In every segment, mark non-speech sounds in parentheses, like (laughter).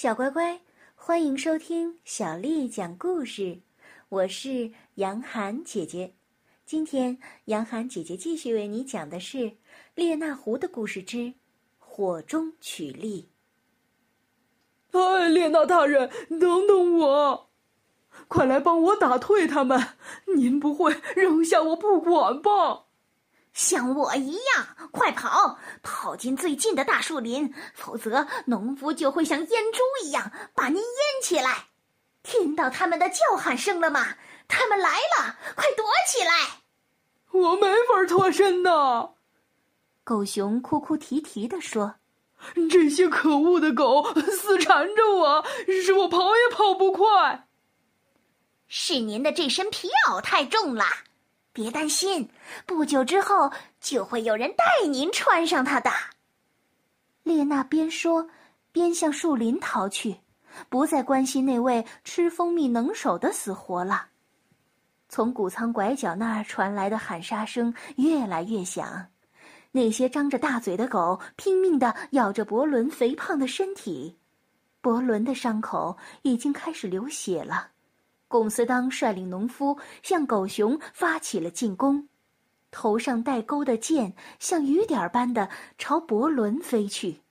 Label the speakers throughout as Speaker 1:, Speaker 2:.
Speaker 1: 小乖乖，欢迎收听小丽讲故事。我是杨涵姐姐。今天，杨涵姐姐继续为你讲的是《列那狐的故事之火中取栗》。
Speaker 2: 哎，列那大人，等等我！快来帮我打退他们！您不会扔下我不管吧？
Speaker 3: 像我一样，快跑！跑进最近的大树林，否则农夫就会像烟猪一样把您淹起来。听到他们的叫喊声了吗？他们来了，快躲起来！
Speaker 2: 我没法脱身呐。
Speaker 1: 狗熊哭哭啼啼地说：“
Speaker 2: 这些可恶的狗死缠着我，使我跑也跑不快。
Speaker 3: 是您的这身皮袄太重了。”别担心，不久之后就会有人带您穿上它的。
Speaker 1: 列娜边说，边向树林逃去，不再关心那位吃蜂蜜能手的死活了。从谷仓拐角那儿传来的喊杀声越来越响，那些张着大嘴的狗拼命地咬着伯伦肥胖的身体，伯伦的伤口已经开始流血了。龚斯当率领农夫向狗熊发起了进攻，头上带钩的箭像雨点般的朝伯伦飞去。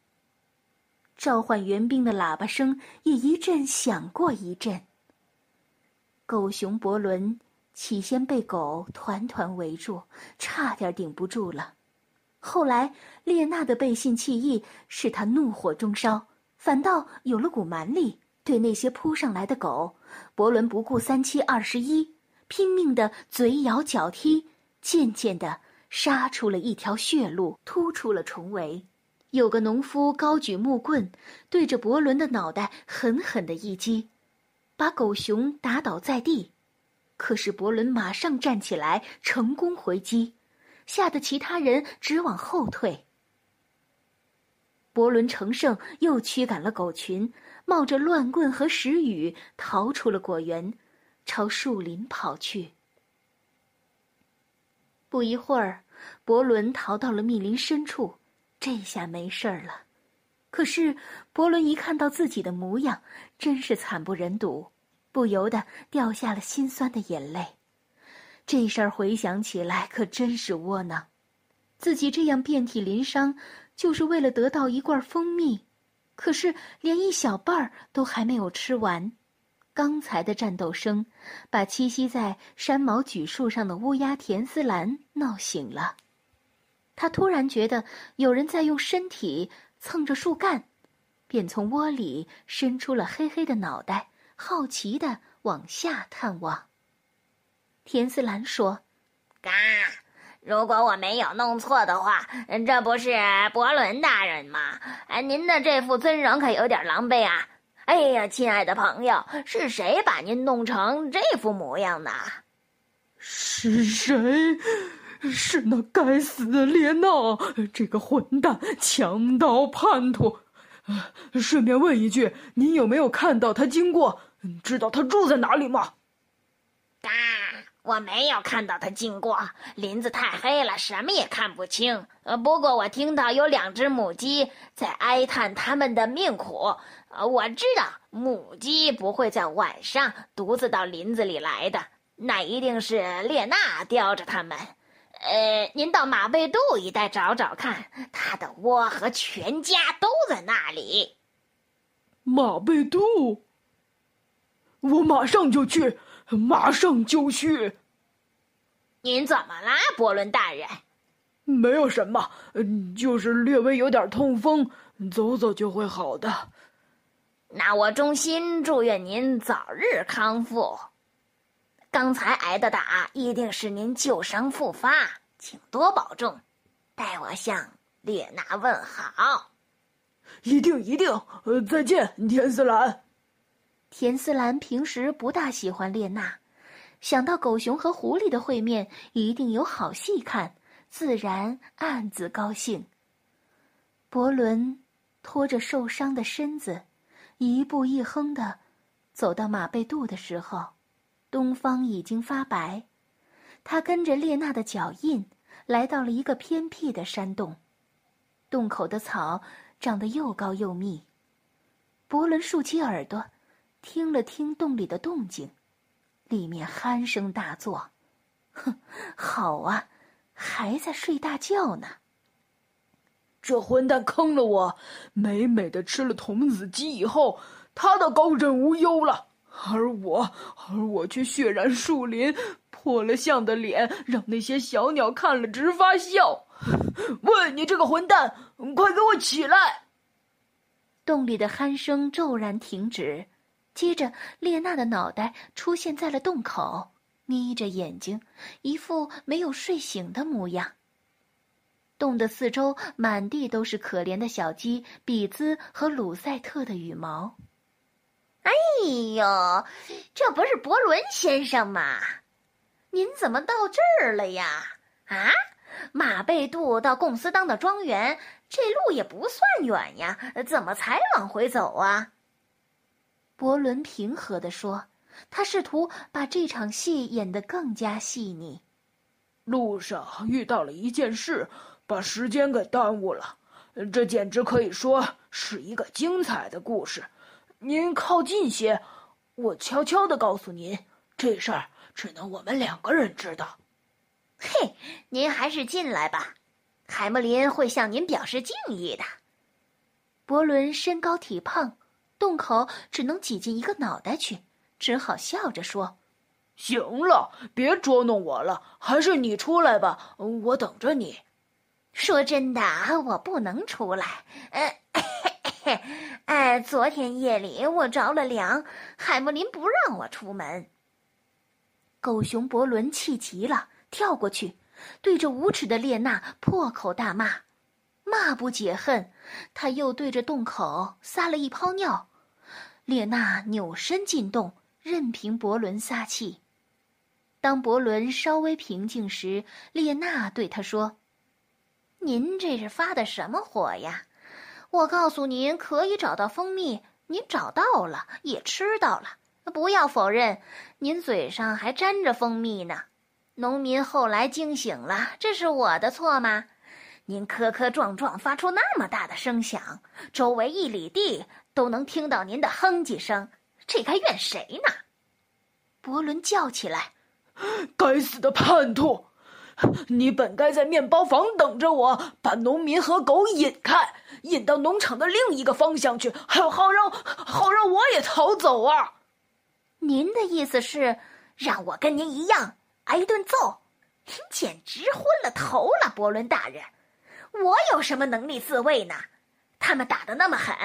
Speaker 1: 召唤援兵的喇叭声也一阵响过一阵。狗熊伯伦起先被狗团团围住，差点顶不住了，后来列娜的背信弃义使他怒火中烧，反倒有了股蛮力。对那些扑上来的狗，伯伦不顾三七二十一，拼命的嘴咬脚踢，渐渐的杀出了一条血路，突出了重围。有个农夫高举木棍，对着伯伦的脑袋狠狠的一击，把狗熊打倒在地。可是伯伦马上站起来，成功回击，吓得其他人直往后退。伯伦乘胜，又驱赶了狗群。冒着乱棍和石雨逃出了果园，朝树林跑去。不一会儿，伯伦逃到了密林深处，这下没事儿了。可是伯伦一看到自己的模样，真是惨不忍睹，不由得掉下了心酸的眼泪。这事儿回想起来可真是窝囊，自己这样遍体鳞伤，就是为了得到一罐蜂蜜。可是，连一小半儿都还没有吃完。刚才的战斗声，把栖息在山毛榉树上的乌鸦田思兰闹醒了。他突然觉得有人在用身体蹭着树干，便从窝里伸出了黑黑的脑袋，好奇的往下探望。田思兰说：“
Speaker 3: 嘎。”如果我没有弄错的话，这不是伯伦大人吗？哎，您的这副尊容可有点狼狈啊！哎呀，亲爱的朋友，是谁把您弄成这副模样的？
Speaker 2: 是谁？是那该死的列娜，这个混蛋、强盗、叛徒。顺便问一句，您有没有看到他经过？知道他住在哪里吗？
Speaker 3: 我没有看到他经过，林子太黑了，什么也看不清。呃，不过我听到有两只母鸡在哀叹他们的命苦。呃，我知道母鸡不会在晚上独自到林子里来的，那一定是列娜叼着它们。呃，您到马贝杜一带找找看，它的窝和全家都在那里。
Speaker 2: 马贝杜，我马上就去。马上就去。
Speaker 3: 您怎么啦，伯伦大人？
Speaker 2: 没有什么，就是略微有点痛风，走走就会好的。
Speaker 3: 那我衷心祝愿您早日康复。刚才挨的打一定是您旧伤复发，请多保重。代我向列娜问好。
Speaker 2: 一定一定。呃，再见，田思兰。
Speaker 1: 田思兰平时不大喜欢列娜，想到狗熊和狐狸的会面一定有好戏看，自然暗自高兴。伯伦拖着受伤的身子，一步一哼的走到马背肚的时候，东方已经发白。他跟着列娜的脚印，来到了一个偏僻的山洞，洞口的草长得又高又密。伯伦竖起耳朵，听了听洞里的动静，里面鼾声大作。哼，好啊，还在睡大觉呢。
Speaker 2: 这混蛋坑了我，美美的吃了童子鸡以后，他倒高枕无忧了。而我，而我却血染树林，破了相的脸，让那些小鸟看了直发笑。喂，你这个混蛋，快给我起来！
Speaker 1: 洞里的鼾声骤然停止，接着列娜的脑袋出现在了洞口，眯着眼睛，一副没有睡醒的模样。洞的四周满地都是可怜的小鸡比兹和鲁赛特的羽毛。
Speaker 3: 哎呦，这不是伯伦先生吗？您怎么到这儿了呀？啊，马贝杜到贡斯当的庄园，这路也不算远呀，怎么才往回走啊？
Speaker 1: 伯伦平和地说，他试图把这场戏演得更加细腻。
Speaker 2: 路上遇到了一件事，把时间给耽误了。这简直可以说是一个精彩的故事。您靠近些，我悄悄地告诉您，这事儿只能我们两个人知道。
Speaker 3: 嘿，您还是进来吧，海默林会向您表示敬意的。
Speaker 1: 伯伦身高体胖，洞口只能挤进一个脑袋去，只好笑着说：“
Speaker 2: 行了，别捉弄我了，还是你出来吧，我等着你。”
Speaker 3: 说真的，我不能出来。呃。(laughs) 哎，昨天夜里我着了凉，海默林不让我出门。
Speaker 1: 狗熊伯伦气急了，跳过去，对着无耻的列娜破口大骂。骂不解恨，他又对着洞口撒了一泡尿。列娜扭身进洞，任凭伯伦撒气。当伯伦稍微平静时，列娜对他说：“
Speaker 3: 您这是发的什么火呀？”我告诉您，可以找到蜂蜜，您找到了，也吃到了。不要否认，您嘴上还沾着蜂蜜呢。农民后来惊醒了，这是我的错吗？您磕磕撞撞发出那么大的声响，周围一里地都能听到您的哼唧声，这该怨谁呢？
Speaker 1: 伯伦叫起来：“ (gasps)
Speaker 2: 该死的叛徒！”你本该在面包房等着我，把农民和狗引开，引到农场的另一个方向去，好好让好让我也逃走啊！
Speaker 3: 您的意思是让我跟您一样挨一顿揍？您简直昏了头了，伯伦大人！我有什么能力自卫呢？他们打的那么狠，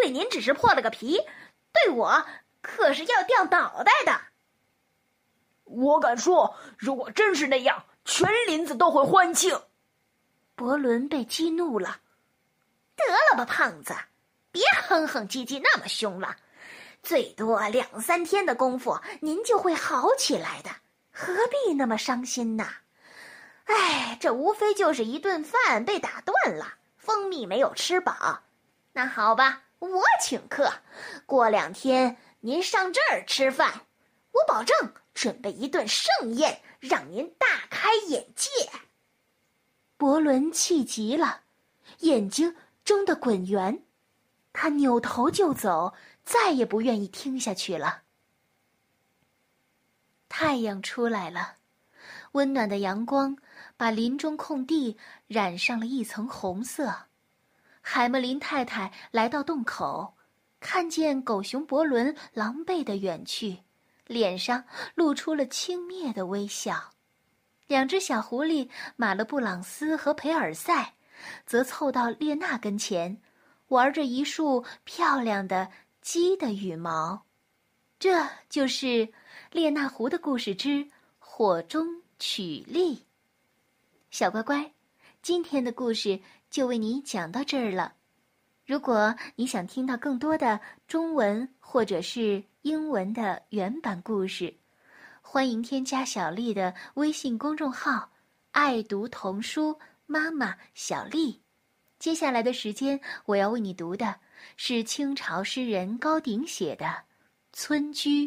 Speaker 3: 对您只是破了个皮，对我可是要掉脑袋的。
Speaker 2: 我敢说，如果真是那样。全林子都会欢庆。
Speaker 1: 伯伦被激怒了，
Speaker 3: 得了吧，胖子，别哼哼唧唧那么凶了。最多两三天的功夫，您就会好起来的，何必那么伤心呢？哎，这无非就是一顿饭被打断了，蜂蜜没有吃饱。那好吧，我请客，过两天您上这儿吃饭，我保证准备一顿盛宴。让您大开眼界！
Speaker 1: 伯伦气急了，眼睛睁得滚圆，他扭头就走，再也不愿意听下去了。太阳出来了，温暖的阳光把林中空地染上了一层红色。海默林太太来到洞口，看见狗熊伯伦狼狈的远去。脸上露出了轻蔑的微笑，两只小狐狸马勒布朗斯和培尔赛，则凑到列娜跟前，玩着一束漂亮的鸡的羽毛。这就是列那湖的故事之火中取栗。小乖乖，今天的故事就为你讲到这儿了。如果你想听到更多的中文或者是英文的原版故事，欢迎添加小丽的微信公众号“爱读童书妈妈小丽”。接下来的时间，我要为你读的是清朝诗人高鼎写的《村居》。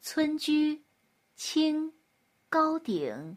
Speaker 1: 村居，清，高鼎。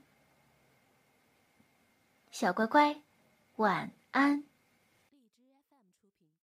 Speaker 1: 小乖乖，晚安。